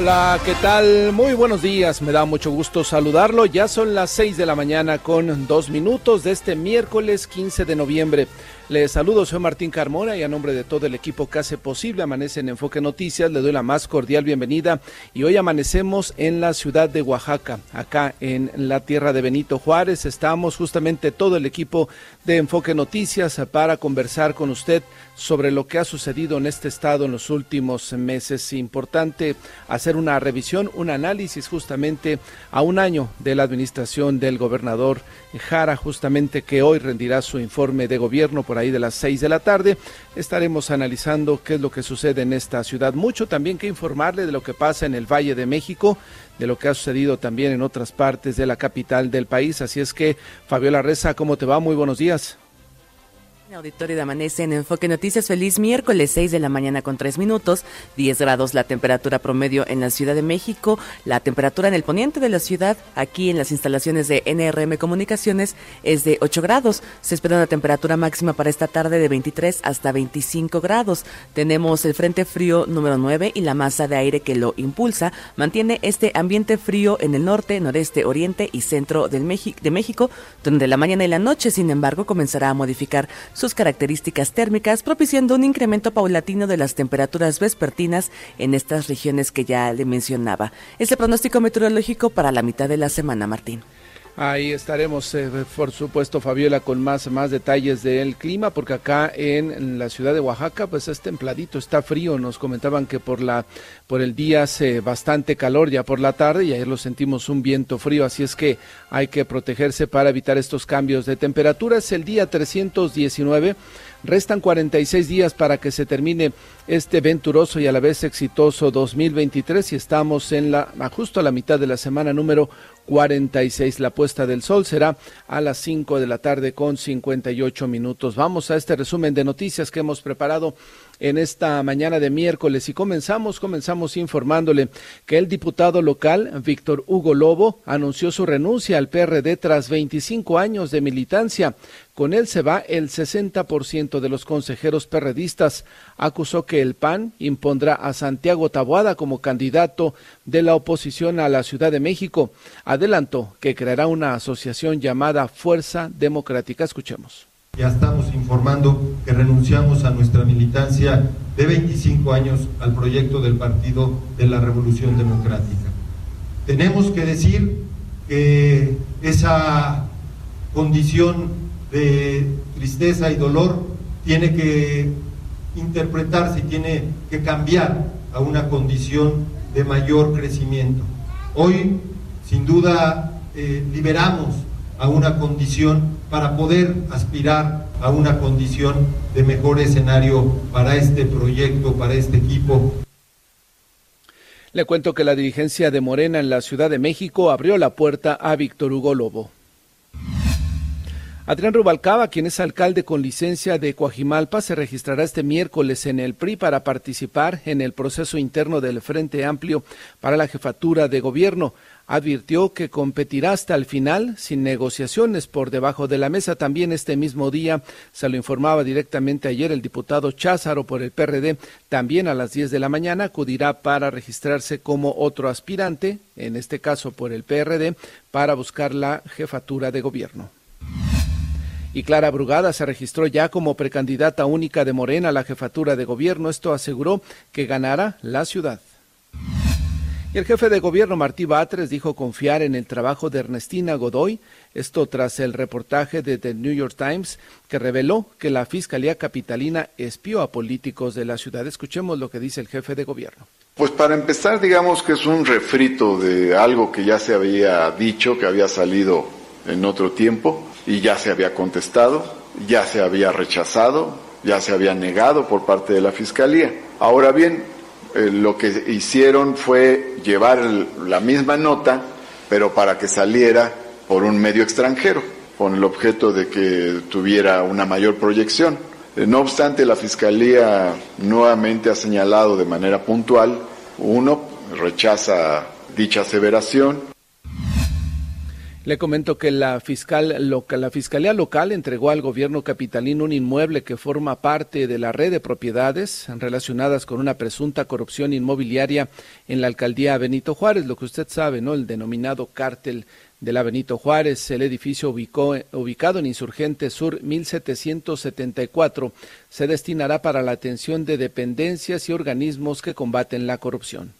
Hola, ¿qué tal? Muy buenos días, me da mucho gusto saludarlo. Ya son las 6 de la mañana con dos minutos de este miércoles 15 de noviembre. Les saludo, soy Martín Carmona y a nombre de todo el equipo que hace posible Amanece en Enfoque Noticias, le doy la más cordial bienvenida y hoy amanecemos en la ciudad de Oaxaca, acá en la tierra de Benito Juárez. Estamos justamente todo el equipo de Enfoque Noticias para conversar con usted sobre lo que ha sucedido en este estado en los últimos meses. Importante hacer una revisión, un análisis justamente a un año de la administración del gobernador Jara, justamente que hoy rendirá su informe de gobierno por ahí de las seis de la tarde. Estaremos analizando qué es lo que sucede en esta ciudad. Mucho también que informarle de lo que pasa en el Valle de México, de lo que ha sucedido también en otras partes de la capital del país. Así es que, Fabiola Reza, ¿cómo te va? Muy buenos días. Auditorio de Amanece en Enfoque Noticias. Feliz miércoles, 6 de la mañana con 3 minutos, 10 grados la temperatura promedio en la Ciudad de México, la temperatura en el poniente de la ciudad, aquí en las instalaciones de NRM Comunicaciones, es de 8 grados. Se espera una temperatura máxima para esta tarde de 23 hasta 25 grados. Tenemos el Frente Frío número 9 y la masa de aire que lo impulsa mantiene este ambiente frío en el norte, noreste, oriente y centro de México, donde la mañana y la noche, sin embargo, comenzará a modificar sus características térmicas, propiciando un incremento paulatino de las temperaturas vespertinas en estas regiones que ya le mencionaba. Es el pronóstico meteorológico para la mitad de la semana, Martín. Ahí estaremos, eh, por supuesto, Fabiola, con más, más detalles del clima, porque acá en, la ciudad de Oaxaca, pues es templadito, está frío. Nos comentaban que por la, por el día hace bastante calor ya por la tarde y ayer lo sentimos un viento frío, así es que hay que protegerse para evitar estos cambios de temperatura. Es el día 319 Restan 46 días para que se termine este venturoso y a la vez exitoso 2023 y estamos en la justo a la mitad de la semana número 46. La puesta del sol será a las 5 de la tarde con 58 minutos. Vamos a este resumen de noticias que hemos preparado en esta mañana de miércoles y comenzamos, comenzamos informándole que el diputado local Víctor Hugo Lobo anunció su renuncia al PRD tras 25 años de militancia. Con él se va el 60% de los consejeros perredistas. Acusó que el PAN impondrá a Santiago Taboada como candidato de la oposición a la Ciudad de México. Adelantó que creará una asociación llamada Fuerza Democrática. Escuchemos. Ya estamos informando que renunciamos a nuestra militancia de 25 años al proyecto del Partido de la Revolución Democrática. Tenemos que decir que esa condición de tristeza y dolor tiene que interpretarse y tiene que cambiar a una condición de mayor crecimiento. Hoy, sin duda, eh, liberamos a una condición para poder aspirar a una condición de mejor escenario para este proyecto, para este equipo. Le cuento que la dirigencia de Morena en la Ciudad de México abrió la puerta a Víctor Hugo Lobo. Adrián Rubalcaba, quien es alcalde con licencia de Coajimalpa, se registrará este miércoles en el PRI para participar en el proceso interno del Frente Amplio para la jefatura de gobierno. Advirtió que competirá hasta el final sin negociaciones por debajo de la mesa. También este mismo día se lo informaba directamente ayer el diputado Cházaro por el PRD. También a las 10 de la mañana acudirá para registrarse como otro aspirante, en este caso por el PRD, para buscar la jefatura de gobierno y Clara Brugada se registró ya como precandidata única de Morena a la jefatura de gobierno. Esto aseguró que ganará la ciudad. Y el jefe de gobierno Martí Batres dijo confiar en el trabajo de Ernestina Godoy, esto tras el reportaje de The New York Times que reveló que la Fiscalía Capitalina espió a políticos de la ciudad. Escuchemos lo que dice el jefe de gobierno. Pues para empezar, digamos que es un refrito de algo que ya se había dicho, que había salido en otro tiempo y ya se había contestado, ya se había rechazado, ya se había negado por parte de la Fiscalía. Ahora bien, eh, lo que hicieron fue llevar la misma nota, pero para que saliera por un medio extranjero, con el objeto de que tuviera una mayor proyección. Eh, no obstante, la Fiscalía nuevamente ha señalado de manera puntual, uno, rechaza dicha aseveración le comento que la, fiscal la Fiscalía Local entregó al gobierno capitalino un inmueble que forma parte de la red de propiedades relacionadas con una presunta corrupción inmobiliaria en la alcaldía Benito Juárez, lo que usted sabe, ¿no? El denominado cártel de la Benito Juárez. El edificio ubicó, ubicado en Insurgente Sur 1774 se destinará para la atención de dependencias y organismos que combaten la corrupción.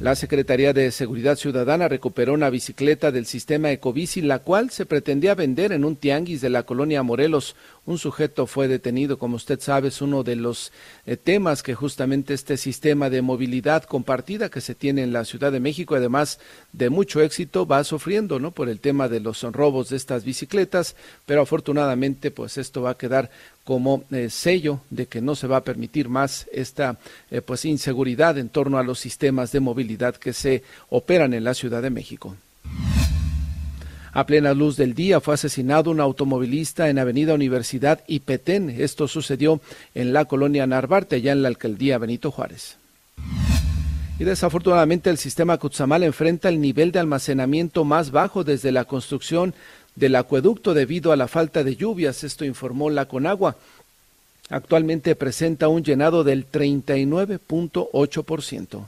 La Secretaría de Seguridad Ciudadana recuperó una bicicleta del sistema Ecobici, la cual se pretendía vender en un tianguis de la colonia Morelos. Un sujeto fue detenido, como usted sabe, es uno de los eh, temas que justamente este sistema de movilidad compartida que se tiene en la Ciudad de México, además de mucho éxito, va sufriendo, ¿no? Por el tema de los robos de estas bicicletas, pero afortunadamente, pues esto va a quedar como eh, sello de que no se va a permitir más esta eh, pues inseguridad en torno a los sistemas de movilidad que se operan en la Ciudad de México. A plena luz del día fue asesinado un automovilista en Avenida Universidad y Petén. Esto sucedió en la colonia Narvarte, allá en la alcaldía Benito Juárez. Y desafortunadamente el sistema Cuzamal enfrenta el nivel de almacenamiento más bajo desde la construcción del acueducto debido a la falta de lluvias, esto informó la Conagua. Actualmente presenta un llenado del 39.8%.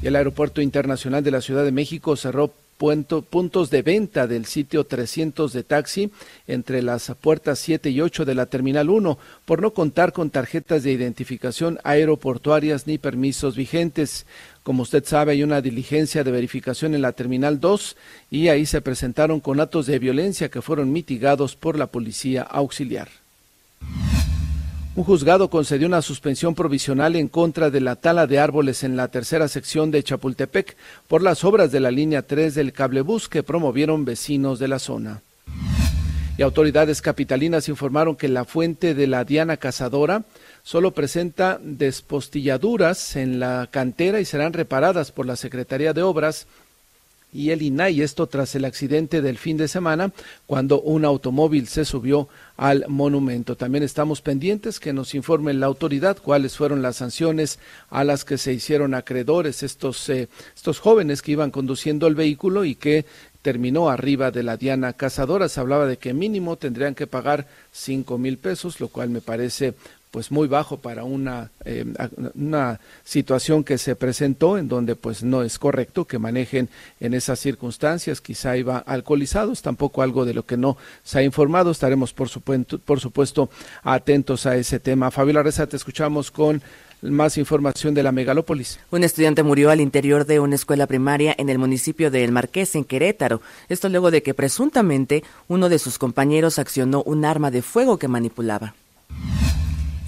Y el Aeropuerto Internacional de la Ciudad de México cerró puntos de venta del sitio 300 de taxi entre las puertas 7 y 8 de la Terminal 1 por no contar con tarjetas de identificación aeroportuarias ni permisos vigentes. Como usted sabe, hay una diligencia de verificación en la Terminal 2 y ahí se presentaron con actos de violencia que fueron mitigados por la policía auxiliar. Un juzgado concedió una suspensión provisional en contra de la tala de árboles en la tercera sección de Chapultepec por las obras de la línea 3 del cablebús que promovieron vecinos de la zona. Y autoridades capitalinas informaron que la fuente de la Diana Cazadora solo presenta despostilladuras en la cantera y serán reparadas por la Secretaría de Obras y el INAI, esto tras el accidente del fin de semana, cuando un automóvil se subió al monumento. También estamos pendientes que nos informe la autoridad cuáles fueron las sanciones a las que se hicieron acreedores estos, eh, estos jóvenes que iban conduciendo el vehículo y que terminó arriba de la Diana Cazadora. Se hablaba de que mínimo tendrían que pagar cinco mil pesos, lo cual me parece pues muy bajo para una, eh, una situación que se presentó en donde pues no es correcto que manejen en esas circunstancias, quizá iba alcoholizados, tampoco algo de lo que no se ha informado, estaremos por supuesto, por supuesto atentos a ese tema. Fabiola Reza, te escuchamos con más información de la megalópolis. Un estudiante murió al interior de una escuela primaria en el municipio de El Marqués, en Querétaro. Esto luego de que presuntamente uno de sus compañeros accionó un arma de fuego que manipulaba.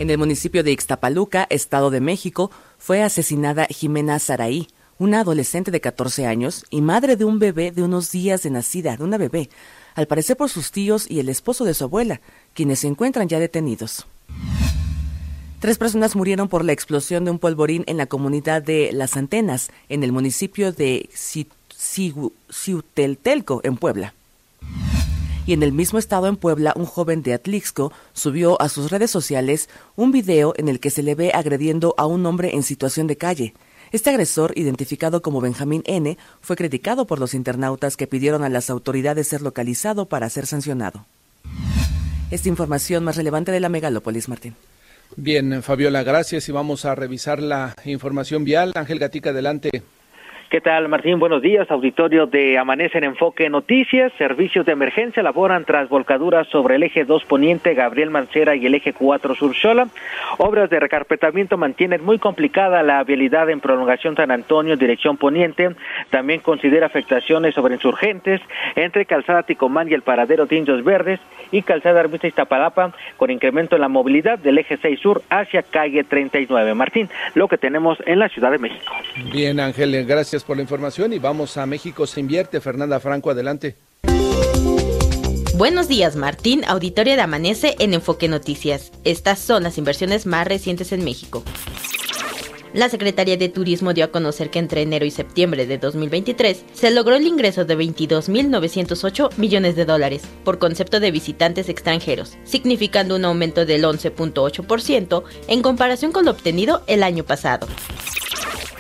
En el municipio de Ixtapaluca, Estado de México, fue asesinada Jimena Saraí, una adolescente de 14 años y madre de un bebé de unos días de nacida, de una bebé, al parecer por sus tíos y el esposo de su abuela, quienes se encuentran ya detenidos. Tres personas murieron por la explosión de un polvorín en la comunidad de Las Antenas, en el municipio de Ciuteltelco, en Puebla y en el mismo estado en Puebla un joven de Atlixco subió a sus redes sociales un video en el que se le ve agrediendo a un hombre en situación de calle. Este agresor, identificado como Benjamín N., fue criticado por los internautas que pidieron a las autoridades ser localizado para ser sancionado. Esta información más relevante de la megalópolis, Martín. Bien, Fabiola, gracias y vamos a revisar la información vial. Ángel Gatica, adelante. ¿Qué tal, Martín? Buenos días. Auditorio de Amanece en Enfoque Noticias. Servicios de emergencia laboran tras volcaduras sobre el eje 2 Poniente, Gabriel Mancera y el eje 4 Sur. Obras de recarpetamiento mantienen muy complicada la vialidad en prolongación San Antonio, dirección Poniente. También considera afectaciones sobre insurgentes entre Calzada Ticomán y el paradero de Verdes y Calzada Armista Iztapalapa con incremento en la movilidad del eje 6 Sur hacia calle 39. Martín, lo que tenemos en la Ciudad de México. Bien, Ángel, gracias por la información y vamos a México se invierte. Fernanda Franco, adelante. Buenos días, Martín, auditoria de Amanece en Enfoque Noticias. Estas son las inversiones más recientes en México. La Secretaría de Turismo dio a conocer que entre enero y septiembre de 2023 se logró el ingreso de 22.908 millones de dólares por concepto de visitantes extranjeros, significando un aumento del 11.8% en comparación con lo obtenido el año pasado.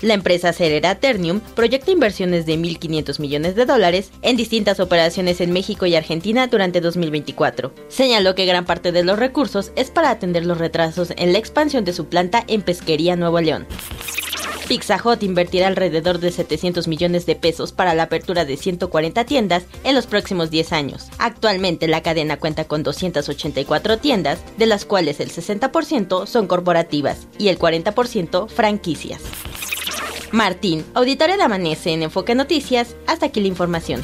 La empresa Cerera Ternium proyecta inversiones de 1.500 millones de dólares en distintas operaciones en México y Argentina durante 2024. Señaló que gran parte de los recursos es para atender los retrasos en la expansión de su planta en Pesquería Nuevo León. Pizza Hut invertirá alrededor de 700 millones de pesos para la apertura de 140 tiendas en los próximos 10 años. Actualmente la cadena cuenta con 284 tiendas, de las cuales el 60% son corporativas y el 40% franquicias. Martín, auditorio de Amanece en Enfoque Noticias. Hasta aquí la información.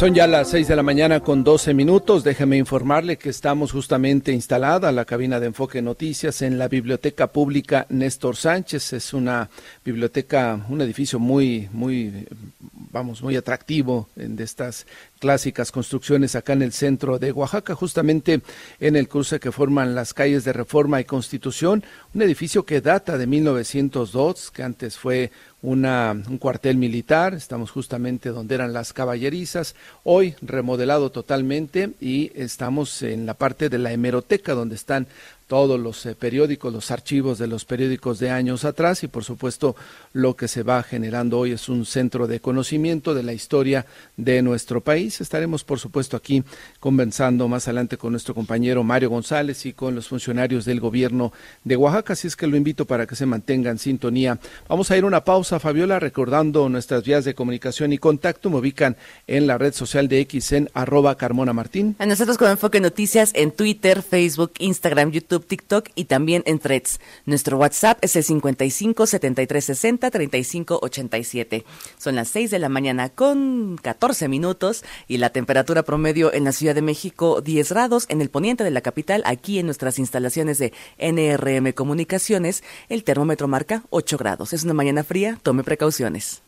Son ya las 6 de la mañana con 12 minutos. Déjeme informarle que estamos justamente instalada la cabina de Enfoque Noticias en la Biblioteca Pública Néstor Sánchez. Es una biblioteca, un edificio muy, muy, vamos, muy atractivo de estas clásicas construcciones acá en el centro de Oaxaca, justamente en el cruce que forman las calles de Reforma y Constitución, un edificio que data de 1902, que antes fue una, un cuartel militar, estamos justamente donde eran las caballerizas, hoy remodelado totalmente y estamos en la parte de la hemeroteca donde están todos los eh, periódicos, los archivos de los periódicos de años atrás y por supuesto lo que se va generando hoy es un centro de conocimiento de la historia de nuestro país. Estaremos por supuesto aquí conversando más adelante con nuestro compañero Mario González y con los funcionarios del gobierno de Oaxaca, así es que lo invito para que se mantenga en sintonía. Vamos a ir a una pausa, Fabiola, recordando nuestras vías de comunicación y contacto. Me ubican en la red social de X en arroba Carmona Martín. A nosotros con Enfoque Noticias en Twitter, Facebook, Instagram, YouTube TikTok y también en Threads. Nuestro WhatsApp es el 55 73 60 35 87. Son las 6 de la mañana con 14 minutos y la temperatura promedio en la Ciudad de México 10 grados. En el poniente de la capital, aquí en nuestras instalaciones de NRM Comunicaciones, el termómetro marca 8 grados. Es una mañana fría, tome precauciones.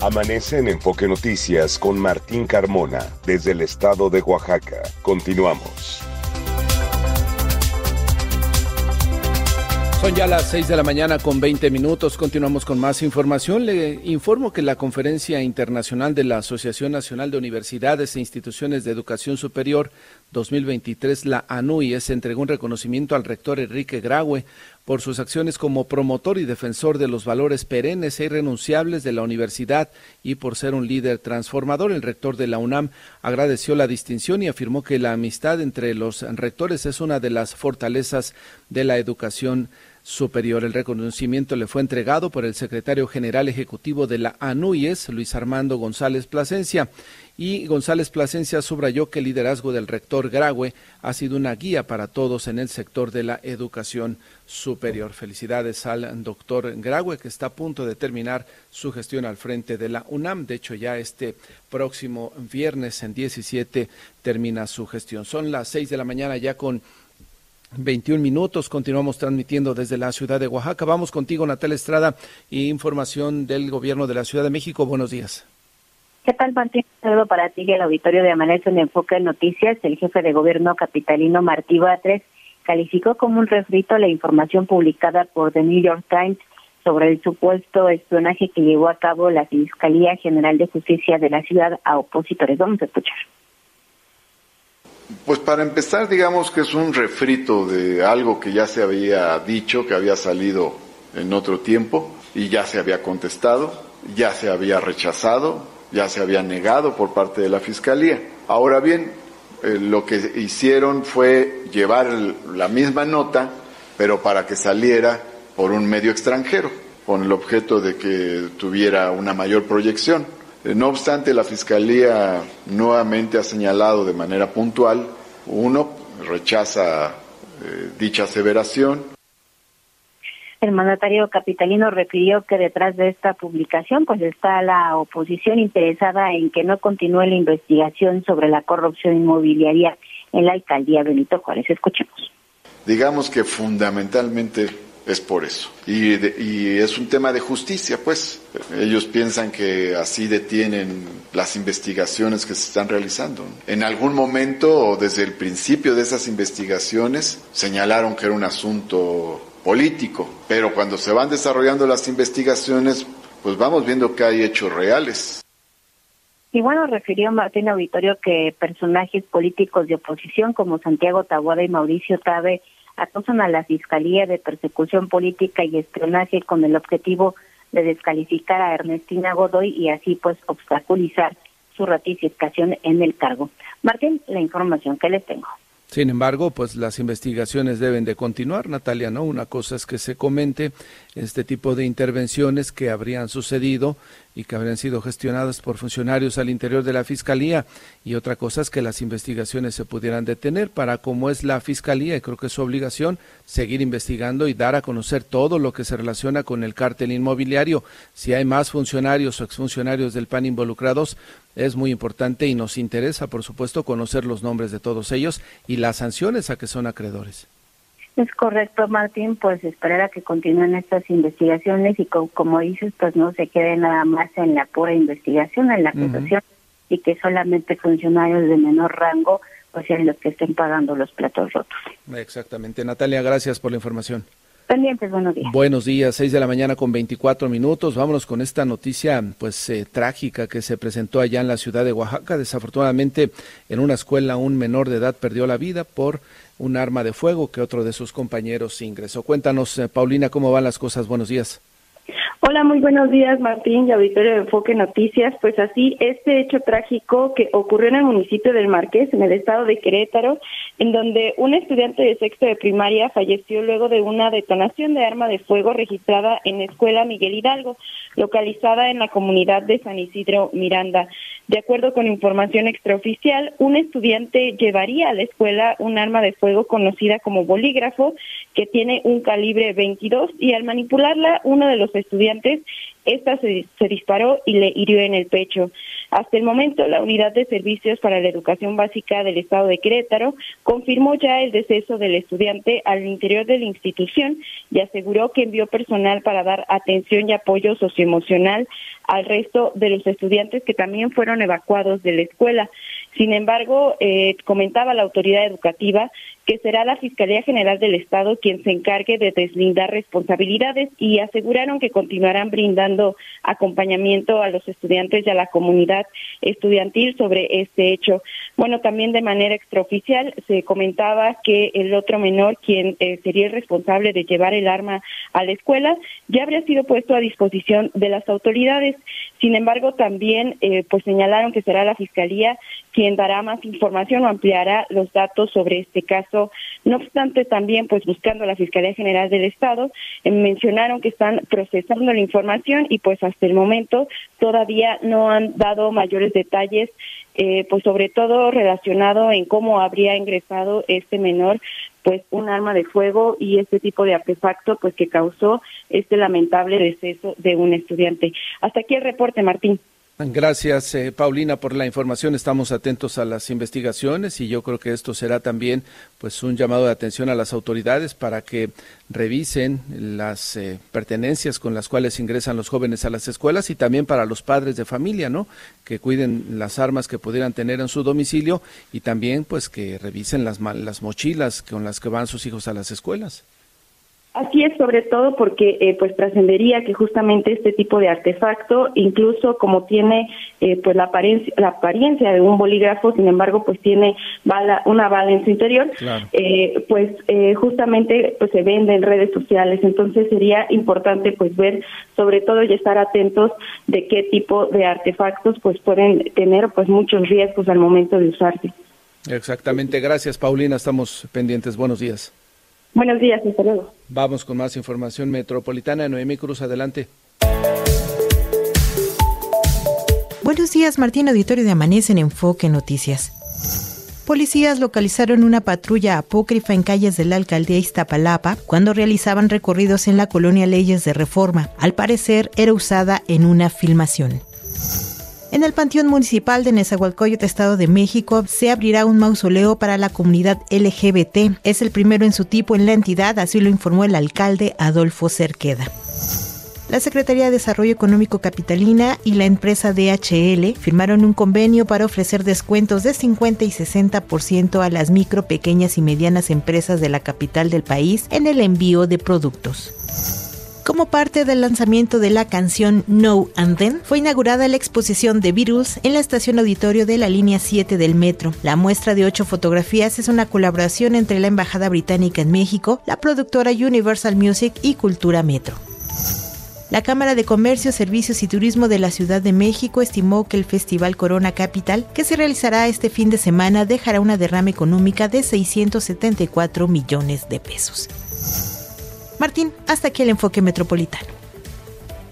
Amanece en Enfoque Noticias con Martín Carmona desde el estado de Oaxaca. Continuamos. Son ya las 6 de la mañana con 20 minutos. Continuamos con más información. Le informo que la Conferencia Internacional de la Asociación Nacional de Universidades e Instituciones de Educación Superior 2023, la ANUI, se entregó un reconocimiento al rector Enrique Graue por sus acciones como promotor y defensor de los valores perennes e irrenunciables de la universidad y por ser un líder transformador. El rector de la UNAM agradeció la distinción y afirmó que la amistad entre los rectores es una de las fortalezas de la educación. El reconocimiento le fue entregado por el secretario general ejecutivo de la ANUYES, Luis Armando González Plasencia. Y González Plasencia subrayó que el liderazgo del rector Graue ha sido una guía para todos en el sector de la educación superior. Felicidades al doctor Graue, que está a punto de terminar su gestión al frente de la UNAM. De hecho, ya este próximo viernes en 17 termina su gestión. Son las seis de la mañana ya con 21 minutos. Continuamos transmitiendo desde la ciudad de Oaxaca. Vamos contigo, Natalia Estrada, y información del gobierno de la Ciudad de México. Buenos días. ¿Qué tal, Martín? saludo para ti y el auditorio de Amanece en Enfoque de Noticias. El jefe de gobierno capitalino Martí Batres calificó como un refrito la información publicada por The New York Times sobre el supuesto espionaje que llevó a cabo la Fiscalía General de Justicia de la ciudad a opositores. Vamos a escuchar. Pues para empezar, digamos que es un refrito de algo que ya se había dicho, que había salido en otro tiempo y ya se había contestado, ya se había rechazado, ya se había negado por parte de la Fiscalía. Ahora bien, eh, lo que hicieron fue llevar la misma nota, pero para que saliera por un medio extranjero, con el objeto de que tuviera una mayor proyección. Eh, no obstante, la Fiscalía nuevamente ha señalado de manera puntual, uno, rechaza eh, dicha aseveración. El mandatario capitalino refirió que detrás de esta publicación pues está la oposición interesada en que no continúe la investigación sobre la corrupción inmobiliaria en la alcaldía Benito Juárez. Escuchemos. Digamos que fundamentalmente es por eso. Y, y, es un tema de justicia, pues. Ellos piensan que así detienen las investigaciones que se están realizando. En algún momento, o desde el principio de esas investigaciones, señalaron que era un asunto político, pero cuando se van desarrollando las investigaciones, pues vamos viendo que hay hechos reales. Y bueno, refirió Martín Auditorio que personajes políticos de oposición como Santiago Taboada y Mauricio Tabe acosan a la Fiscalía de Persecución Política y Espionaje con el objetivo de descalificar a Ernestina Godoy y así pues obstaculizar su ratificación en el cargo. Martín, la información que les tengo. Sin embargo, pues las investigaciones deben de continuar, Natalia, ¿no? Una cosa es que se comente este tipo de intervenciones que habrían sucedido y que habrían sido gestionadas por funcionarios al interior de la Fiscalía y otra cosa es que las investigaciones se pudieran detener para como es la Fiscalía y creo que es su obligación seguir investigando y dar a conocer todo lo que se relaciona con el cártel inmobiliario. Si hay más funcionarios o exfuncionarios del PAN involucrados, es muy importante y nos interesa, por supuesto, conocer los nombres de todos ellos y las sanciones a que son acreedores. Es correcto, Martín, pues esperar a que continúen estas investigaciones y como dices, pues no se quede nada más en la pura investigación, en la acusación y que solamente funcionarios de menor rango pues sean los que estén pagando los platos rotos. Exactamente. Natalia, gracias por la información. Pendientes, buenos días. Buenos días, seis de la mañana con 24 minutos. Vámonos con esta noticia, pues, eh, trágica que se presentó allá en la ciudad de Oaxaca. Desafortunadamente, en una escuela, un menor de edad perdió la vida por un arma de fuego que otro de sus compañeros ingresó. Cuéntanos, eh, Paulina, cómo van las cosas. Buenos días. Hola, muy buenos días, Martín y auditorio de Enfoque Noticias. Pues así, este hecho trágico que ocurrió en el municipio del Marqués, en el estado de Querétaro, en donde un estudiante de sexto de primaria falleció luego de una detonación de arma de fuego registrada en la escuela Miguel Hidalgo, localizada en la comunidad de San Isidro Miranda. De acuerdo con información extraoficial, un estudiante llevaría a la escuela un arma de fuego conocida como bolígrafo, que tiene un calibre 22, y al manipularla, uno de los estudiantes esta se, disparó y le hirió en el pecho. Hasta el momento, la Unidad de Servicios para la Educación Básica del Estado de Querétaro confirmó ya el deceso del estudiante al interior de la institución y aseguró que envió personal para dar atención y apoyo socioemocional al resto de los estudiantes que también fueron evacuados de la escuela. Sin embargo, eh, comentaba la autoridad educativa que será la Fiscalía General del Estado quien se encargue de deslindar responsabilidades y aseguraron que continuarán brindando acompañamiento a los estudiantes y a la comunidad estudiantil sobre este hecho. Bueno, también de manera extraoficial se comentaba que el otro menor, quien eh, sería el responsable de llevar el arma a la escuela, ya habría sido puesto a disposición de las autoridades. Sin embargo, también eh, pues señalaron que será la Fiscalía quien dará más información o ampliará los datos sobre este caso. No obstante, también pues buscando la Fiscalía General del Estado, eh, mencionaron que están procesando la información y pues hasta el momento todavía no han dado mayores detalles eh, pues sobre todo relacionado en cómo habría ingresado este menor pues un arma de fuego y este tipo de artefacto pues que causó este lamentable deceso de un estudiante. Hasta aquí el reporte, Martín. Gracias, eh, Paulina, por la información. Estamos atentos a las investigaciones y yo creo que esto será también pues un llamado de atención a las autoridades para que revisen las eh, pertenencias con las cuales ingresan los jóvenes a las escuelas y también para los padres de familia, ¿no? Que cuiden las armas que pudieran tener en su domicilio y también pues que revisen las las mochilas con las que van sus hijos a las escuelas. Así es, sobre todo porque eh, pues trascendería que justamente este tipo de artefacto, incluso como tiene eh, pues la apariencia, la apariencia de un bolígrafo, sin embargo pues tiene bala, una bala en su interior, eh, pues justamente pues se vende en redes sociales. Entonces sería importante pues ver sobre todo y estar atentos de qué tipo de artefactos pues pueden tener pues muchos riesgos al momento de usarse. Exactamente, gracias Paulina, estamos pendientes. Buenos días. Buenos días, hasta luego. Vamos con más información metropolitana. Noemi Cruz, adelante. Buenos días, Martín Auditorio de Amanece en Enfoque Noticias. Policías localizaron una patrulla apócrifa en calles de la alcaldía Iztapalapa cuando realizaban recorridos en la colonia Leyes de Reforma. Al parecer era usada en una filmación. En el Panteón Municipal de Nezahualcóyotl, Estado de México, se abrirá un mausoleo para la comunidad LGBT. Es el primero en su tipo en la entidad, así lo informó el alcalde Adolfo Cerqueda. La Secretaría de Desarrollo Económico Capitalina y la empresa DHL firmaron un convenio para ofrecer descuentos de 50 y 60% a las micro, pequeñas y medianas empresas de la capital del país en el envío de productos. Como parte del lanzamiento de la canción No and Then, fue inaugurada la exposición de Beatles en la estación auditorio de la línea 7 del metro. La muestra de ocho fotografías es una colaboración entre la Embajada Británica en México, la productora Universal Music y Cultura Metro. La Cámara de Comercio, Servicios y Turismo de la Ciudad de México estimó que el Festival Corona Capital, que se realizará este fin de semana, dejará una derrama económica de 674 millones de pesos. Martín, hasta aquí el enfoque metropolitano.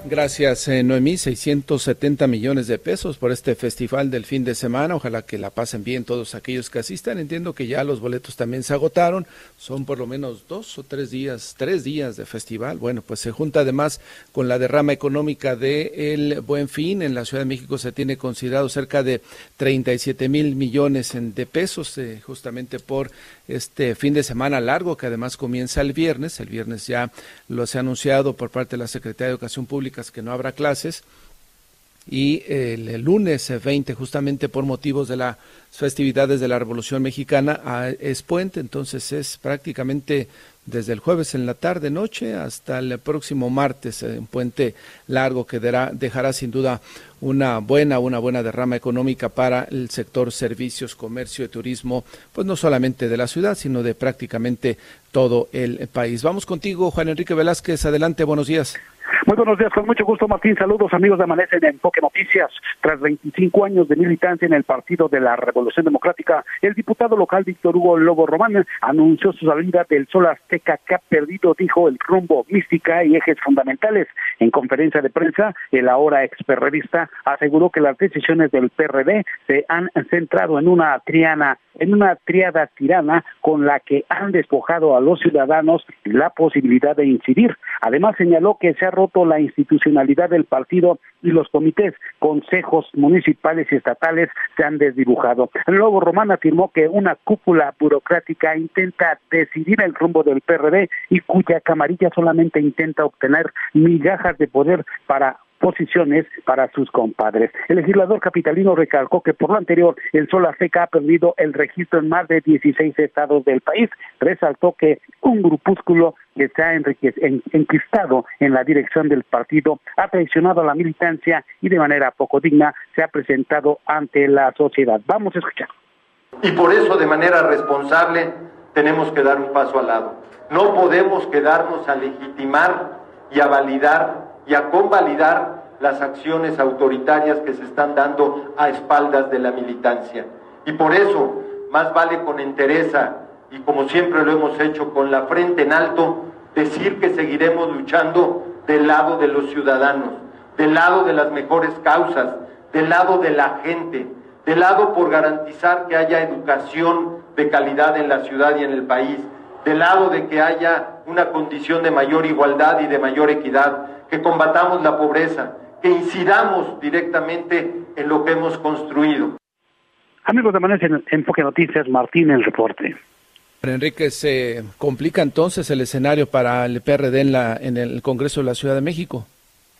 Gracias, eh, Noemí. 670 millones de pesos por este festival del fin de semana. Ojalá que la pasen bien todos aquellos que asistan. Entiendo que ya los boletos también se agotaron. Son por lo menos dos o tres días, tres días de festival. Bueno, pues se junta además con la derrama económica de el Buen Fin. En la Ciudad de México se tiene considerado cerca de 37 mil millones de pesos, eh, justamente por este fin de semana largo que además comienza el viernes. El viernes ya lo se ha anunciado por parte de la Secretaría de Educación Pública que no habrá clases y el, lunes 20 justamente por motivos de las festividades de la Revolución Mexicana es puente, entonces es prácticamente desde el jueves en la tarde noche hasta el próximo martes un puente largo que dejará sin duda una buena una buena derrama económica para el sector servicios, comercio y turismo, pues no solamente de la ciudad, sino de prácticamente todo el país. Vamos contigo, Juan Enrique Velázquez, adelante, buenos días. Muy buenos días, con mucho gusto Martín. Saludos amigos de Amanece en Enfoque Noticias. Tras 25 años de militancia en el Partido de la Revolución Democrática, el diputado local Víctor Hugo Lobo Román anunció su salida del Sol Azteca que ha perdido, dijo, el rumbo, mística y ejes fundamentales. En conferencia de prensa, el ahora experredista aseguró que las decisiones del PRD se han centrado en una triana en una triada tirana con la que han despojado a los ciudadanos la posibilidad de incidir. Además señaló que se ha roto la institucionalidad del partido y los comités, consejos municipales y estatales se han desdibujado. Lobo Román afirmó que una cúpula burocrática intenta decidir el rumbo del PRD y cuya camarilla solamente intenta obtener migajas de poder para posiciones para sus compadres. El legislador capitalino recalcó que por lo anterior el Sol Azteca ha perdido el registro en más de 16 estados del país. Resaltó que un grupúsculo que se ha enquistado en la dirección del partido ha traicionado a la militancia y de manera poco digna se ha presentado ante la sociedad. Vamos a escuchar. Y por eso de manera responsable tenemos que dar un paso al lado. No podemos quedarnos a legitimar y a validar y a convalidar las acciones autoritarias que se están dando a espaldas de la militancia. Y por eso, más vale con entereza y como siempre lo hemos hecho con la frente en alto, decir que seguiremos luchando del lado de los ciudadanos, del lado de las mejores causas, del lado de la gente, del lado por garantizar que haya educación de calidad en la ciudad y en el país, del lado de que haya una condición de mayor igualdad y de mayor equidad, que combatamos la pobreza, que incidamos directamente en lo que hemos construido. Amigos de Manes en Enfoque Noticias, Martín el reporte. Enrique, ¿se complica entonces el escenario para el PRD en, la, en el Congreso de la Ciudad de México?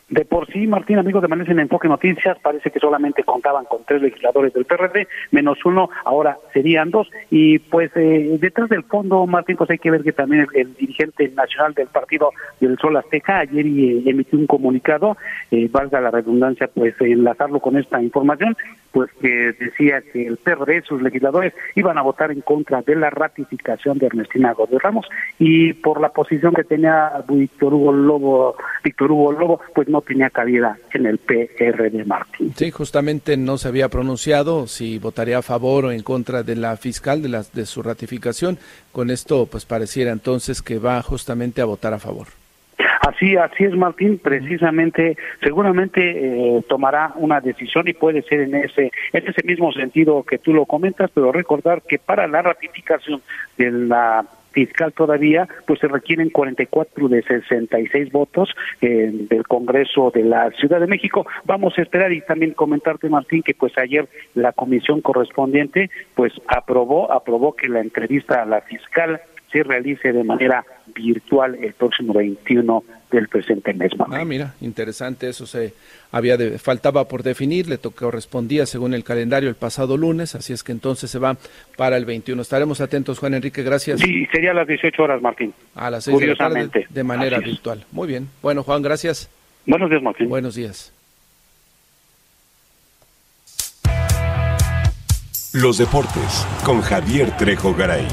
De por sí, Martín, amigos de Manes en Enfoque Noticias, parece que solamente contaban con tres legisladores del PRD, menos uno, ahora serían dos. Y pues eh, detrás del fondo, Martín, pues hay que ver que también el, dirigente nacional del partido del Sol Azteca ayer eh, emitió un comunicado, eh, valga la redundancia, pues enlazarlo con esta información, pues que decía que el PRD, sus legisladores, iban a votar en contra de la ratificación de Ernestina Gómez Ramos y por la posición que tenía Víctor Hugo Lobo, Víctor Hugo Lobo, pues no tenía cabida en el PRD Martín. Sí, justamente no se había pronunciado si votaría a favor o en contra de la fiscal de, la, de su ratificación. Con esto, pues pareciera entonces que va justamente a votar a favor. Así, así es, Martín. Precisamente, seguramente eh, tomará una decisión y puede ser en ese, en ese mismo sentido que tú lo comentas, pero recordar que para la ratificación de la fiscal todavía, pues se requieren 44 de 66 votos eh, del Congreso de la Ciudad de México. Vamos a esperar y también comentarte, Martín, que pues ayer la comisión correspondiente pues aprobó, aprobó que la entrevista a la fiscal se realice de manera virtual el próximo 21 del presente mes. Ah, mira, interesante, eso se había de, faltaba por definir, le correspondía según el calendario el pasado lunes, así es que entonces se va para el 21. Estaremos atentos, Juan Enrique, gracias. Sí, sería a las 18 horas, Martín. A las 6 de la tarde, de manera virtual. Muy bien. Bueno, Juan, gracias. Buenos días, Martín. Buenos días. Los deportes con Javier Trejo Garay.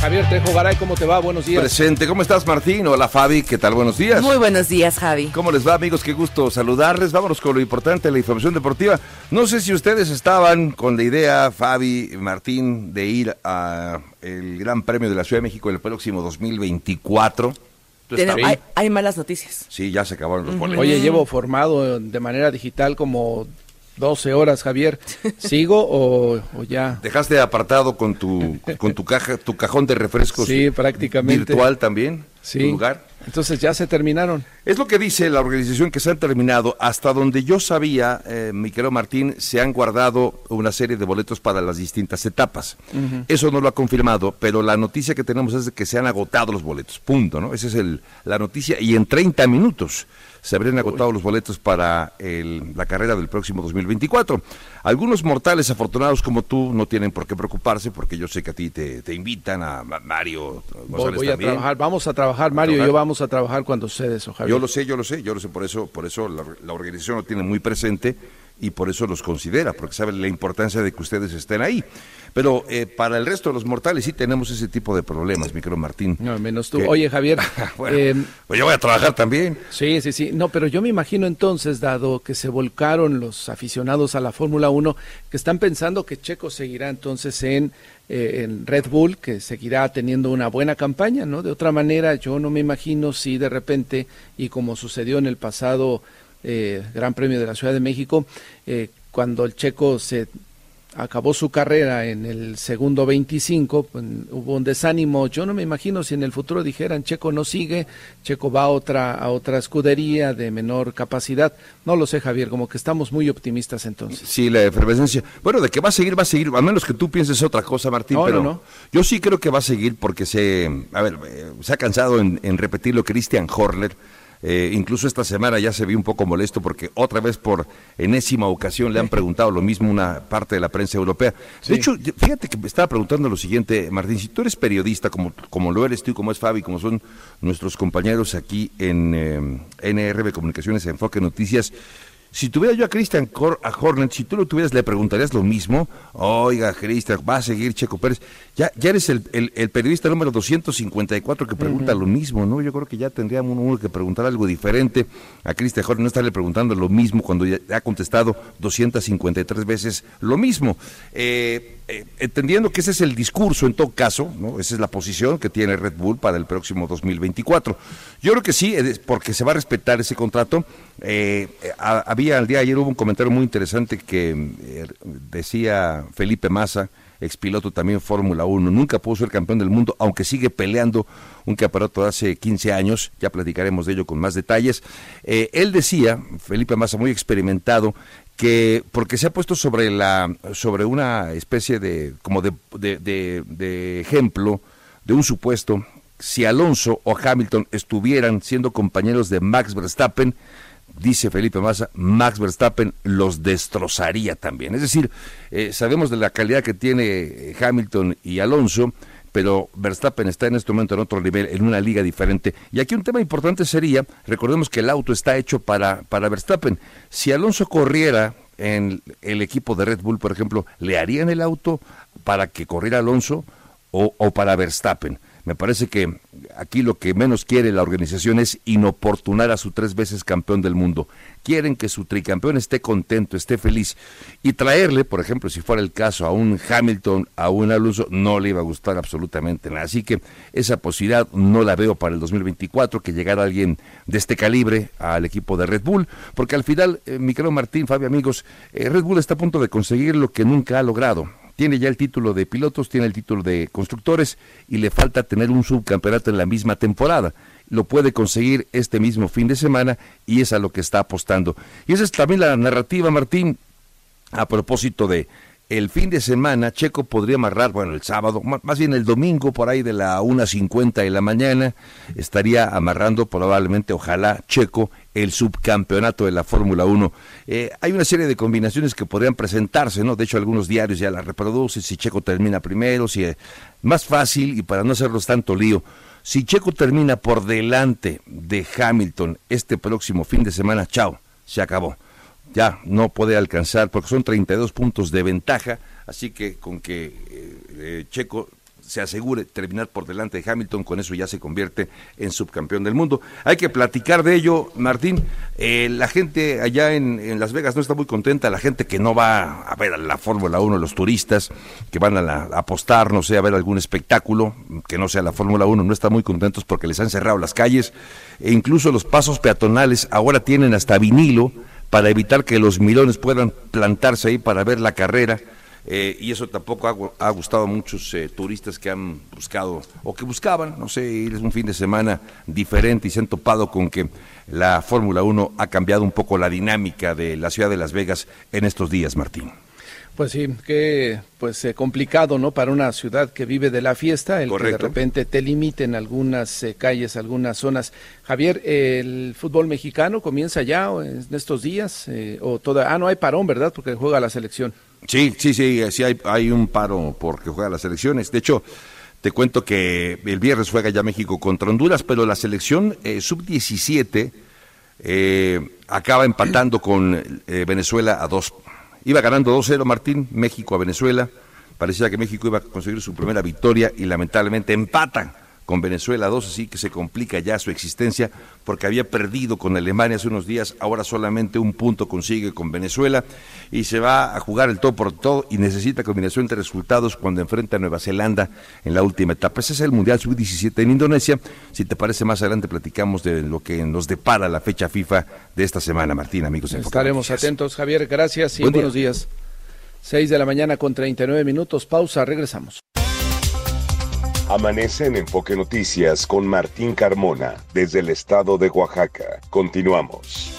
Javier Trejo Garay, ¿cómo te va? Buenos días. Presente, ¿cómo estás Martín? Hola Fabi, ¿qué tal? Buenos días. Muy buenos días, Javi. ¿Cómo les va amigos? Qué gusto saludarles. Vámonos con lo importante de la información deportiva. No sé si ustedes estaban con la idea, Fabi, Martín, de ir a el Gran Premio de la Ciudad de México el próximo 2024. Hay, hay, malas noticias. Sí, ya se acabaron los boletos. Oye, llevo formado de manera digital como 12 horas, Javier. ¿Sigo o, ya? ¿Dejaste apartado con tu, con tu caja, tu cajón de refrescos? Sí, prácticamente. ¿Virtual también? Sí. lugar? Entonces ya se terminaron. Es lo que dice la organización que se han terminado. Hasta donde yo sabía, eh, mi querido Martín, se han guardado una serie de boletos para las distintas etapas. Eso no lo ha confirmado, pero la noticia que tenemos es de que se han agotado los boletos. Punto, ¿no? Esa es el, la noticia. Y en 30 minutos se habrían agotado los boletos para la carrera del próximo 2024. Algunos mortales afortunados como tú no tienen por qué preocuparse porque yo sé que a ti te, invitan a Mario González Voy a trabajar, vamos a trabajar, Mario y yo vamos a trabajar cuando eso, Javier. Yo lo sé, yo lo sé, yo lo sé, por eso, por eso la, la organización lo tiene muy presente y por eso los considera, porque sabe la importancia de que ustedes estén ahí. Pero eh, para el resto de los mortales sí tenemos ese tipo de problemas, micro Martín. No, menos tú. Oye, Javier. eh, pues yo voy a trabajar también. Sí, sí, sí. No, pero yo me imagino entonces, dado que se volcaron los aficionados a la Fórmula 1, que están pensando que Checo seguirá entonces en, eh, en Red Bull, que seguirá teniendo una buena campaña, ¿no? De otra manera, yo no me imagino si de repente, y como sucedió en el pasado eh, Gran Premio de la Ciudad de México, cuando el Checo se acabó su carrera en el segundo 25, pues, hubo un desánimo. Yo no me imagino si en el futuro dijeran Checo no sigue, Checo va a otra a otra escudería de menor capacidad. No lo sé, Javier, como que estamos muy optimistas entonces. Sí, la efervescencia. Bueno, de que va a seguir, va a seguir, a menos que tú pienses otra cosa, Martín, pero no, yo sí creo que va a seguir porque se, a ver, eh, se ha cansado en, en repetirlo Christian Horner eh, incluso esta semana ya se vio un poco molesto porque otra vez por enésima ocasión le han preguntado lo mismo una parte de la prensa europea. De hecho, fíjate que me estaba preguntando lo siguiente, Martín, si tú eres periodista como, como lo eres tú, como es Fabi, como son nuestros compañeros aquí en eh, NRB Comunicaciones Enfoque Noticias, si tuviera yo a Christian a Hornet, si tú lo tuvieras, le preguntarías lo mismo. Oiga, Cristian, va a seguir Checo Pérez. Ya, ya eres el, el, periodista número 254 que pregunta lo mismo, ¿no? Yo creo que ya tendríamos uno que preguntar algo diferente a Christian Horner, no estarle preguntando lo mismo cuando ya ha contestado 253 veces lo mismo. Eh, eh, entendiendo que ese es el discurso en todo caso, ¿no? Esa es la posición que tiene Red Bull para el próximo 2024. Yo creo que sí, porque se va a respetar ese contrato. Eh, había al día de ayer hubo un comentario muy interesante que eh, decía Felipe Massa, expiloto también Fórmula 1, nunca pudo ser campeón del mundo, aunque sigue peleando un campeonato de hace 15 años, ya platicaremos de ello con más detalles. Eh, él decía, Felipe Massa, muy experimentado, que porque se ha puesto sobre la sobre una especie de como de, de, de ejemplo de un supuesto si Alonso o Hamilton estuvieran siendo compañeros de Max Verstappen, dice Felipe Massa, Max Verstappen los destrozaría también. Es decir, eh, sabemos de la calidad que tiene eh, Hamilton y Alonso, pero Verstappen está en este momento en otro nivel, en una liga diferente. Y aquí un tema importante sería, recordemos que el auto está hecho para, para Verstappen. Si Alonso corriera en el equipo de Red Bull, por ejemplo, ¿le harían el auto para que corriera Alonso o, o para Verstappen? Me parece que aquí lo que menos quiere la organización es inoportunar a su tres veces campeón del mundo. Quieren que su tricampeón esté contento, esté feliz. Y traerle, por ejemplo, si fuera el caso, a un Hamilton, a un Alonso, no le iba a gustar absolutamente nada. Así que esa posibilidad no la veo para el 2024, que llegara alguien de este calibre al equipo de Red Bull, porque al final, eh, mi querido Martín, Fabio, amigos, eh, Red Bull está a punto de conseguir lo que nunca ha logrado tiene ya el título de pilotos, tiene el título de constructores y le falta tener un subcampeonato en la misma temporada. Lo puede conseguir este mismo fin de semana y es a lo que está apostando. Y esa es también la narrativa, Martín, a propósito de el fin de semana, Checo podría amarrar, bueno, el sábado, más bien el domingo, por ahí de la 1.50 de la mañana, estaría amarrando probablemente, ojalá, Checo, el subcampeonato de la Fórmula 1. Eh, hay una serie de combinaciones que podrían presentarse, ¿no? De hecho, algunos diarios ya la reproducen, si Checo termina primero, si es más fácil y para no hacerlos tanto lío. Si Checo termina por delante de Hamilton este próximo fin de semana, chao, se acabó ya no puede alcanzar, porque son 32 puntos de ventaja, así que con que eh, eh, Checo se asegure terminar por delante de Hamilton, con eso ya se convierte en subcampeón del mundo. Hay que platicar de ello, Martín. Eh, la gente allá en, Las Vegas no está muy contenta, la gente que no va a ver a la Fórmula 1, los turistas que van a, apostar, no sé, a ver algún espectáculo que no sea la Fórmula 1, no están muy contentos porque les han cerrado las calles e incluso los pasos peatonales ahora tienen hasta vinilo para evitar que los milones puedan plantarse ahí para ver la carrera. Eh, y eso tampoco ha, gustado a muchos eh, turistas que han buscado o que buscaban, no sé, ir un fin de semana diferente y se han topado con que la Fórmula 1 ha cambiado un poco la dinámica de la ciudad de Las Vegas en estos días, Martín. Pues sí, que pues eh, complicado, ¿no? Para una ciudad que vive de la fiesta, el que de repente te limiten algunas eh, calles, algunas zonas. Javier, el fútbol mexicano comienza ya en estos días eh, o toda, ah, no hay parón, ¿verdad? Porque juega la selección. Sí, sí, sí, sí hay, hay un paro porque juega las selecciones. De hecho, te cuento que el viernes juega ya México contra Honduras, pero la selección sub 17 acaba empatando con Venezuela a dos Iba ganando 2-0 Martín, México a Venezuela. Parecía que México iba a conseguir su primera victoria y lamentablemente empatan con Venezuela 2, así que se complica ya su existencia porque había perdido con Alemania hace unos días, ahora solamente un punto consigue con Venezuela y se va a jugar el todo por todo y necesita combinación de resultados cuando enfrenta a Nueva Zelanda en la última etapa. Ese es el Mundial Sub-17 en Indonesia. Si te parece, más adelante platicamos de lo que nos depara la fecha FIFA de esta semana, Martín, amigos. Estaremos atentos, Javier. Gracias y buenos días. Seis de la mañana con 39 minutos. Pausa, regresamos. Amanece en Enfoque Noticias con Martín Carmona desde el estado de Oaxaca. Continuamos.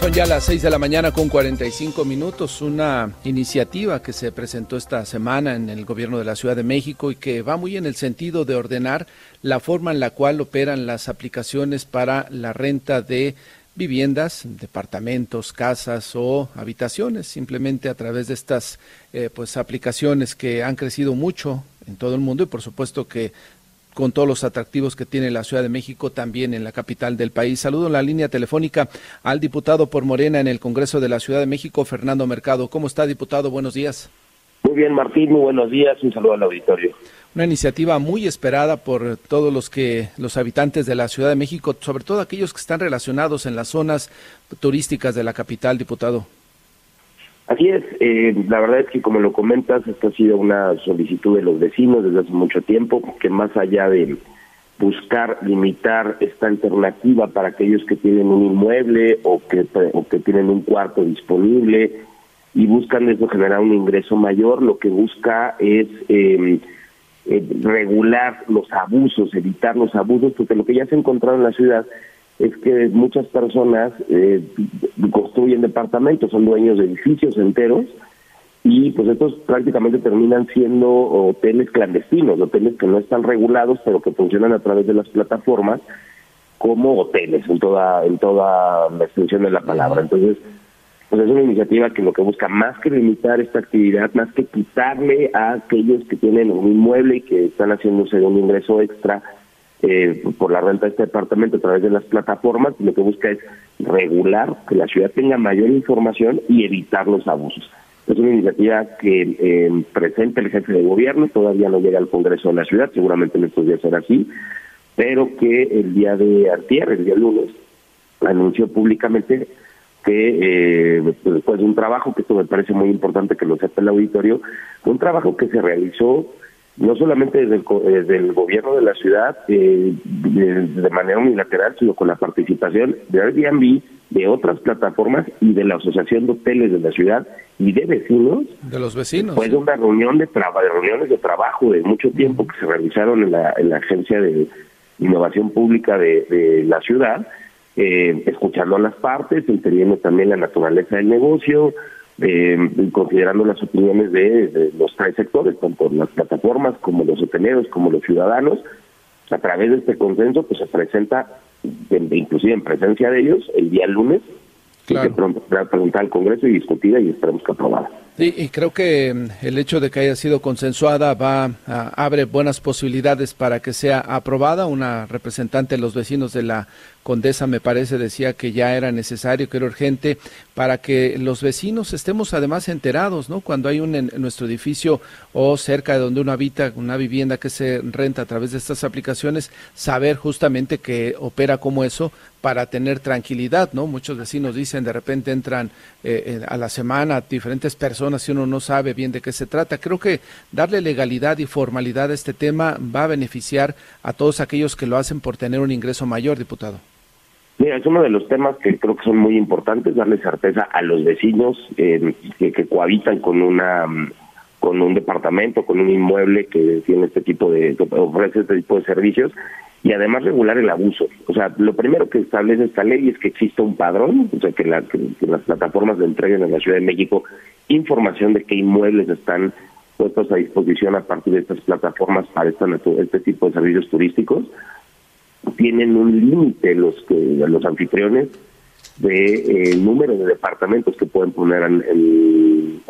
Son ya las 6 de la mañana con 45 minutos, una iniciativa que se presentó esta semana en el gobierno de la Ciudad de México y que va muy en el sentido de ordenar la forma en la cual operan las aplicaciones para la renta de viviendas, departamentos, casas o habitaciones, simplemente a través de estas eh, pues aplicaciones que han crecido mucho en todo el mundo y por supuesto que con todos los atractivos que tiene la Ciudad de México, también en la capital del país. Saludo en la línea telefónica al diputado por Morena en el Congreso de la Ciudad de México, Fernando Mercado. ¿Cómo está, diputado? Buenos días. Muy bien, Martín, muy buenos días. Un saludo al auditorio una iniciativa muy esperada por todos los que los habitantes de la Ciudad de México, sobre todo aquellos que están relacionados en las zonas turísticas de la capital, diputado. Así es, eh, la verdad es que como lo comentas, esta ha sido una solicitud de los vecinos desde hace mucho tiempo, que más allá de buscar limitar esta alternativa para aquellos que tienen un inmueble o que, o que tienen un cuarto disponible y buscan eso generar un ingreso mayor, lo que busca es eh, eh, regular los abusos, evitar los abusos, porque lo que ya se ha encontrado en la ciudad es que muchas personas eh, construyen departamentos, son dueños de edificios enteros y pues estos prácticamente terminan siendo hoteles clandestinos, hoteles que no están regulados pero que funcionan a través de las plataformas como hoteles en toda en toda la extensión de la palabra. Entonces, pues es una iniciativa que lo que busca más que limitar esta actividad, más que quitarle a aquellos que tienen un inmueble y que están haciéndose un ingreso extra eh, por la renta de este departamento a través de las plataformas, lo que busca es regular, que la ciudad tenga mayor información y evitar los abusos. Es una iniciativa que eh, presenta el jefe de gobierno, todavía no llega al Congreso de la ciudad, seguramente en estos días será así, pero que el día de ayer, el día lunes, anunció públicamente que eh, después de un trabajo, que esto me parece muy importante que lo sepa el auditorio, un trabajo que se realizó no solamente desde el, gobierno de la ciudad eh, de, manera unilateral, sino con la participación de Airbnb, de otras plataformas y de la Asociación de Hoteles de la ciudad y de vecinos. De los vecinos. Fue de una reunión de, trabajo, de reuniones de trabajo de mucho tiempo que se realizaron en la, en la Agencia de Innovación Pública de, la ciudad, eh, escuchando a las partes, entendiendo también la naturaleza del negocio, eh, considerando las opiniones de, de, los tres sectores, tanto las plataformas como los hoteleros, como los ciudadanos. A través de este consenso, pues se presenta inclusive en presencia de ellos, el día lunes, claro. que presentar al Congreso y discutida y esperemos que aprobada. Y creo que mm, el hecho de que haya sido consensuada va abre buenas posibilidades para que sea aprobada. Una representante de los vecinos de la Condesa, me parece, decía que ya era necesario, que era urgente, para que los vecinos estemos además enterados, ¿no? Cuando hay un en nuestro edificio o cerca de donde uno habita, una vivienda que se renta a través de estas aplicaciones, saber justamente que opera como eso para tener tranquilidad, ¿no? Muchos vecinos dicen, de repente entran eh, eh, a la semana diferentes personas y uno no sabe bien de qué se trata. Creo que darle legalidad y formalidad a este tema va a beneficiar a todos aquellos que lo hacen por tener un ingreso mayor, diputado. Mira, es uno de los temas que creo que son muy importantes, darle certeza a los vecinos eh, que, cohabitan con una con un departamento, con un inmueble que tiene este tipo de, ofrece este tipo de servicios y además regular el abuso. O sea, lo primero que establece esta ley es que exista un padrón, o sea, que, las plataformas le entreguen en la Ciudad de México información de qué inmuebles están puestos a disposición a partir de estas plataformas para esta, este tipo de servicios turísticos tienen un límite los que los anfitriones de eh, número de departamentos que pueden poner en,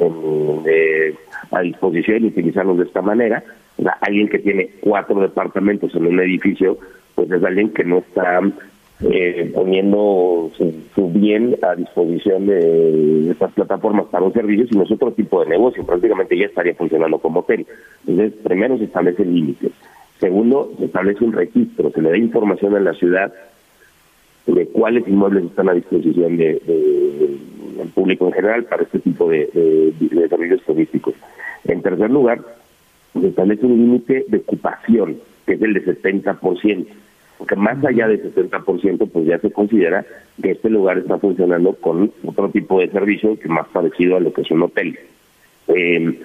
eh, a disposición y utilizarlos de esta manera. alguien que tiene cuatro departamentos en un edificio, pues es alguien que no está eh, poniendo su, bien a disposición de, estas plataformas para un servicio, sino es otro tipo de negocio. Prácticamente ya estaría funcionando como hotel. Entonces, primero se establece límites. Segundo, se establece un registro, se le da información a la ciudad de cuáles inmuebles están a disposición del público en general para este tipo de, servicios turísticos. En tercer lugar, se establece un límite de ocupación, que es el de 70%, porque más allá del 70%, pues ya se considera que este lugar está funcionando con otro tipo de servicio que más parecido a lo que es un hotel. Eh,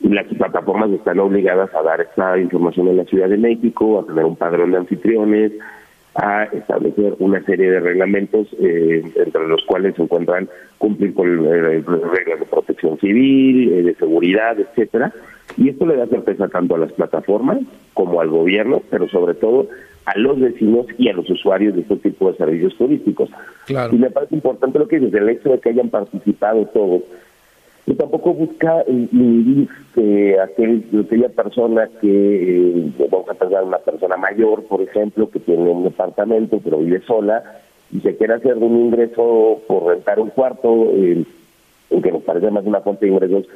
las plataformas están obligadas a dar esta información en la Ciudad de México, a tener un padrón de anfitriones, a establecer una serie de reglamentos eh, entre los cuales se encuentran cumplir con eh, reglas de protección civil, eh, de seguridad, etcétera. Y esto le da certeza tanto a las plataformas como al gobierno, pero sobre todo a los vecinos y a los usuarios de este tipo de servicios turísticos. Y me parece importante lo que dices, el hecho de que hayan participado todos y tampoco busca inhibir que aquel, aquella persona que, eh, vamos a pensar una persona mayor, por ejemplo, que tiene un departamento pero vive sola y se quiere hacer un ingreso por rentar un cuarto, eh, que nos parece más una fuente de ingresos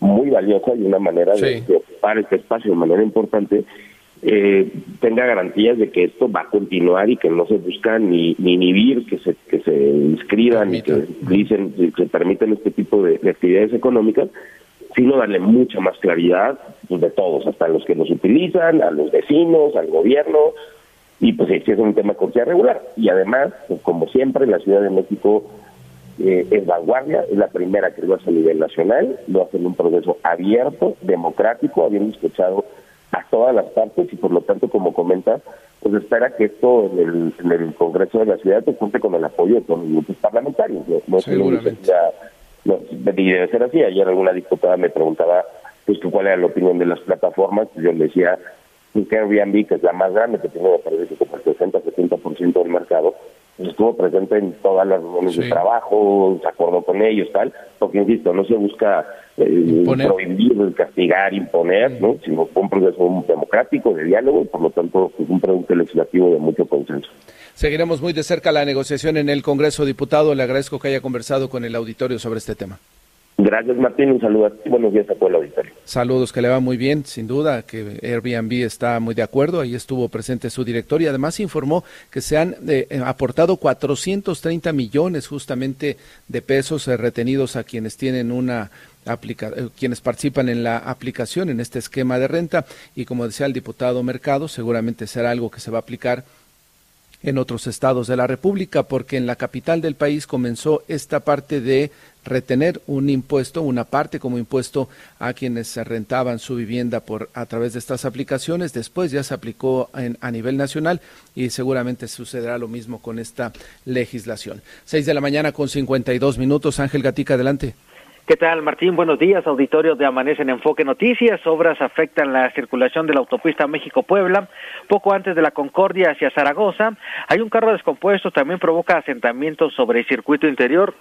muy valiosa y una manera de ocupar este espacio de manera importante, eh, tenga garantías de que esto va a continuar y que no se busca ni, ni inhibir que se que se inscriban y que dicen que se permiten este tipo de, actividades económicas sino darle mucha más claridad pues, de todos hasta los que los utilizan a los vecinos al gobierno y pues sí es un tema de regular. Y además pues, como siempre la Ciudad de México eh, es vanguardia, es la primera que lo hace a nivel nacional, lo hace en un proceso abierto, democrático, habiendo escuchado a todas las partes y por lo tanto, como comenta, pues espera que esto en el, en el Congreso de la Ciudad pues, cuente con el apoyo de todos los grupos parlamentarios. No, no, no, debe ser así. Ayer alguna diputada me preguntaba pues cuál era la opinión de las plataformas, pues, yo le decía pues, que Airbnb, que es la más grande, que tiene parece como el 60-70% del mercado, estuvo presente en todas las reuniones de trabajo, se acordó con ellos, tal, porque insisto, no se busca eh, prohibir, castigar, imponer, ¿no? sino fue un proceso democrático de diálogo, por lo tanto, pues, un producto legislativo de mucho consenso. Seguiremos muy de cerca la negociación en el Congreso, diputado. Le agradezco que haya conversado con el auditorio sobre este tema. Gracias, Martín. Un saludo a ti. Buenos días a todo el auditorio. Saludos, que le va muy bien, sin duda, que Airbnb está muy de acuerdo. Ahí estuvo presente su director y además informó que se han eh, aportado 430 millones justamente de pesos eh, retenidos a quienes tienen una aplica eh, quienes participan en la aplicación en este esquema de renta y como decía el diputado Mercado, seguramente será algo que se va a aplicar en otros estados de la República, porque en la capital del país comenzó esta parte de retener un impuesto, una parte como impuesto a quienes rentaban su vivienda por a través de estas aplicaciones. Después ya se aplicó a nivel nacional y seguramente sucederá lo mismo con esta legislación. Seis de la mañana con 52 minutos. Ángel Gatica, adelante. ¿Qué tal, Martín? Buenos días, auditorio de Amanece en Enfoque Noticias. Obras afectan la circulación de la autopista México-Puebla. Poco antes de la Concordia hacia Zaragoza, hay un carro descompuesto, también provoca asentamientos sobre el circuito interior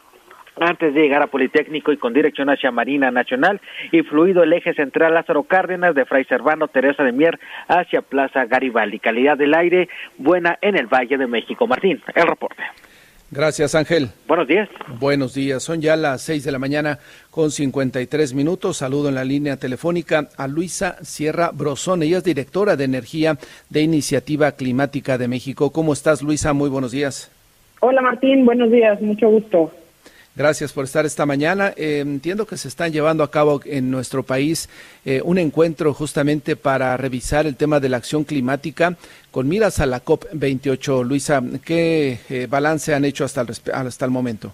antes de llegar a Politécnico y con dirección hacia Marina Nacional y fluido el eje central Lázaro Cárdenas de Fray Servano Teresa de Mier hacia Plaza Garibaldi. Calidad del aire buena en el Valle de México. Martín, el reporte. Gracias, Ángel. Buenos días. Buenos días. Son ya las seis de la mañana con 53 minutos. Saludo en la línea telefónica a Luisa Sierra Brosón. Ella es directora de Energía de Iniciativa Climática de México. ¿Cómo estás, Luisa? Muy buenos días. Hola, Martín. Buenos días. Mucho gusto. Gracias por estar esta mañana. Eh, entiendo que se están llevando a cabo en nuestro país eh, un encuentro justamente para revisar el tema de la acción climática con miras a la COP28. Luisa, ¿qué eh, balance han hecho hasta el, hasta el momento?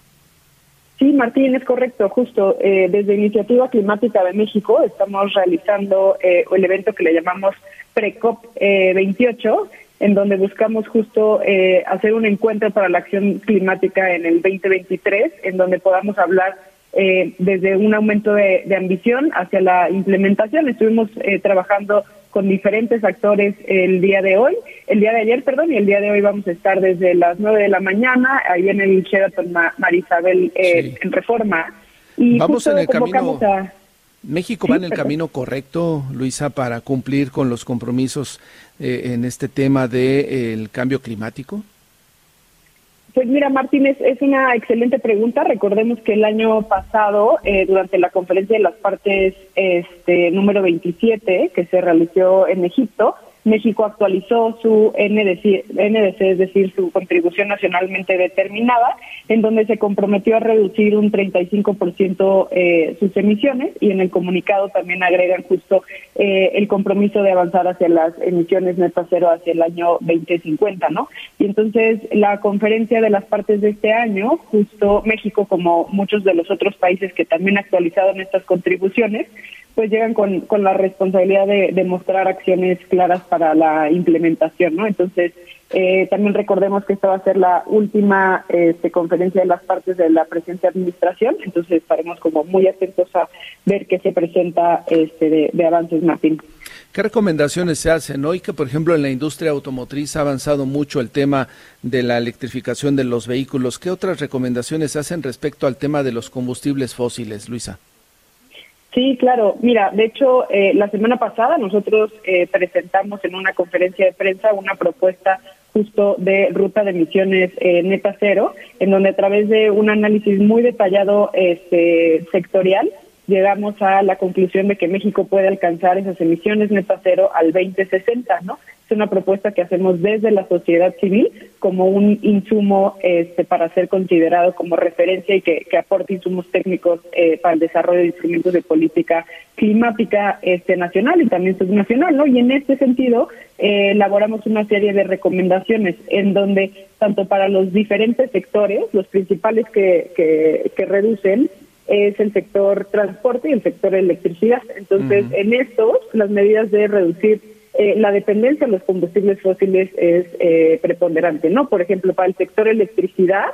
Sí, Martín, es correcto. Justo desde Iniciativa Climática de México estamos realizando el evento que le llamamos PreCOP 28 en donde buscamos justo eh, hacer un encuentro para la acción climática en el 2023, en donde podamos hablar eh, desde un aumento de, ambición hacia la implementación. Estuvimos eh, trabajando con diferentes actores el día de hoy, el día de ayer, perdón, y el día de hoy vamos a estar desde las 9 de la mañana, ahí en el Sheraton Marisabel en Reforma. Y vamos en el camino. México va en el camino correcto, Luisa, para cumplir con los compromisos eh, en este tema del de, cambio climático. Pues mira, Martínez, es una excelente pregunta. Recordemos que el año pasado, eh, durante la conferencia de las partes este, número 27, que se realizó en Egipto, México actualizó su NDC, es decir, su contribución nacionalmente determinada, en donde se comprometió a reducir un 35% eh, sus emisiones y en el comunicado también agregan justo eh, el compromiso de avanzar hacia las emisiones netas cero hacia el año 2050, ¿no? Y entonces la conferencia de las partes de este año, justo México como muchos de los otros países que también actualizaron estas contribuciones, pues llegan con, con la responsabilidad de, de, mostrar acciones claras para la implementación, ¿no? Entonces, eh, también recordemos que esta va a ser la última este, conferencia de las partes de la presente administración, entonces estaremos como muy atentos a ver qué se presenta este, de, de avances, Martín. ¿Qué recomendaciones se hacen hoy que, por ejemplo, en la industria automotriz ha avanzado mucho el tema de la electrificación de los vehículos? ¿Qué otras recomendaciones se hacen respecto al tema de los combustibles fósiles, Luisa? Sí, claro. Mira, de hecho, eh, la semana pasada nosotros eh, presentamos en una conferencia de prensa una propuesta justo de ruta de emisiones eh, neta cero, en donde a través de un análisis muy detallado este, sectorial llegamos a la conclusión de que México puede alcanzar esas emisiones neta cero al 2060, ¿no? Es una propuesta que hacemos desde la sociedad civil como un insumo este, para ser considerado como referencia y que, aporte insumos técnicos eh, para el desarrollo de instrumentos de política climática este, nacional y también subnacional, ¿no? Y en este sentido eh, elaboramos una serie de recomendaciones en donde tanto para los diferentes sectores, los principales que, que, que reducen, es el sector transporte y el sector electricidad. Entonces, en estos, las medidas de reducir eh, la dependencia de los combustibles fósiles es eh, preponderante, ¿no? Por ejemplo, para el sector electricidad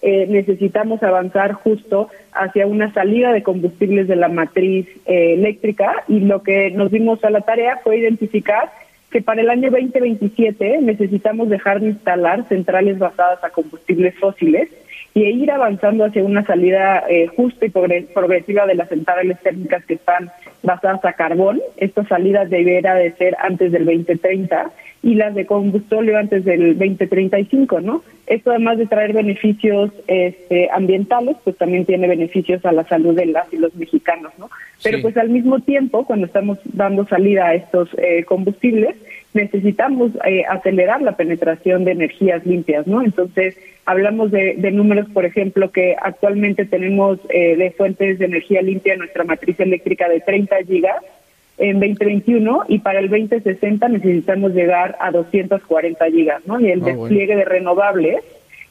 eh, necesitamos avanzar justo hacia una salida de combustibles de la matriz eléctrica y lo que nos dimos a la tarea fue identificar que para el año 2027 necesitamos dejar de instalar centrales basadas a combustibles fósiles y ir avanzando hacia una salida eh, justa y progresiva de las centrales térmicas que están basadas a carbón. Esta salida deberá de ser antes del 2030 y las de combustible antes del 2035, ¿no? Esto además de traer beneficios este, ambientales, pues también tiene beneficios a la salud de las y los mexicanos, ¿no? Pero pues al mismo tiempo, cuando estamos dando salida a estos eh, combustibles, necesitamos eh, acelerar la penetración de energías limpias, ¿no? Entonces, hablamos de, números, por ejemplo, que actualmente tenemos eh, de fuentes de energía limpia en nuestra matriz eléctrica de 30 gigas, en 2021 y para el 2060 necesitamos llegar a 240 gigas, ¿no? Y el ah, despliegue de renovables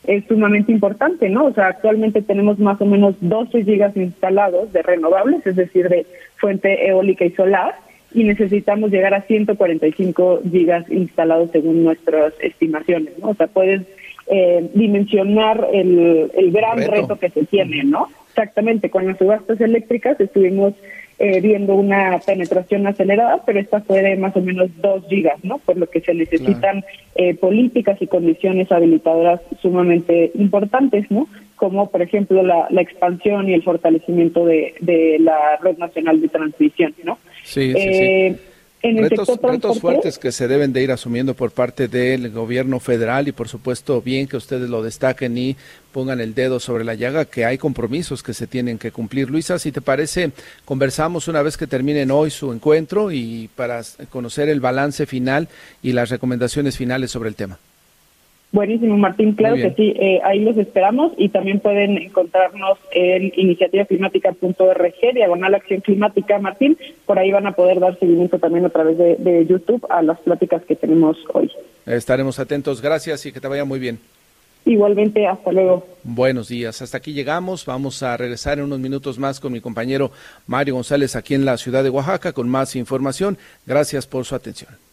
es sumamente importante, ¿no? O sea, actualmente tenemos más o menos 12 gigas instalados de renovables, es decir, de fuente eólica y solar, y necesitamos llegar a 145 gigas instalados según nuestras estimaciones, ¿no? O sea, puedes eh, dimensionar el, el gran reto. que se tiene, ¿no? Exactamente, con las subastas eléctricas estuvimos eh, viendo una penetración acelerada, pero esta fue de más o menos 2 gigas, ¿no? Por lo que se necesitan eh, políticas y condiciones habilitadoras sumamente importantes, ¿no? Como, por ejemplo, la, la expansión y el fortalecimiento de, de la red nacional de transmisión, ¿no? Sí, sí, sí. Eh, retos, fuertes que se deben de ir asumiendo por parte del gobierno federal y por supuesto bien que ustedes lo destaquen y pongan el dedo sobre la llaga, que hay compromisos que se tienen que cumplir. Luisa, si te parece, conversamos una vez que terminen hoy su encuentro y para conocer el balance final y las recomendaciones finales sobre el tema. Buenísimo, Martín. Claro que sí. Eh, ahí los esperamos y también pueden encontrarnos en iniciativaclimática.org, diagonal acción climática, Martín. Por ahí van a poder dar seguimiento también a través de, de YouTube a las pláticas que tenemos hoy. Estaremos atentos. Gracias y que te vaya muy bien. Igualmente, hasta luego. Buenos días, hasta aquí llegamos. Vamos a regresar en unos minutos más con mi compañero Mario González aquí en la ciudad de Oaxaca con más información. Gracias por su atención.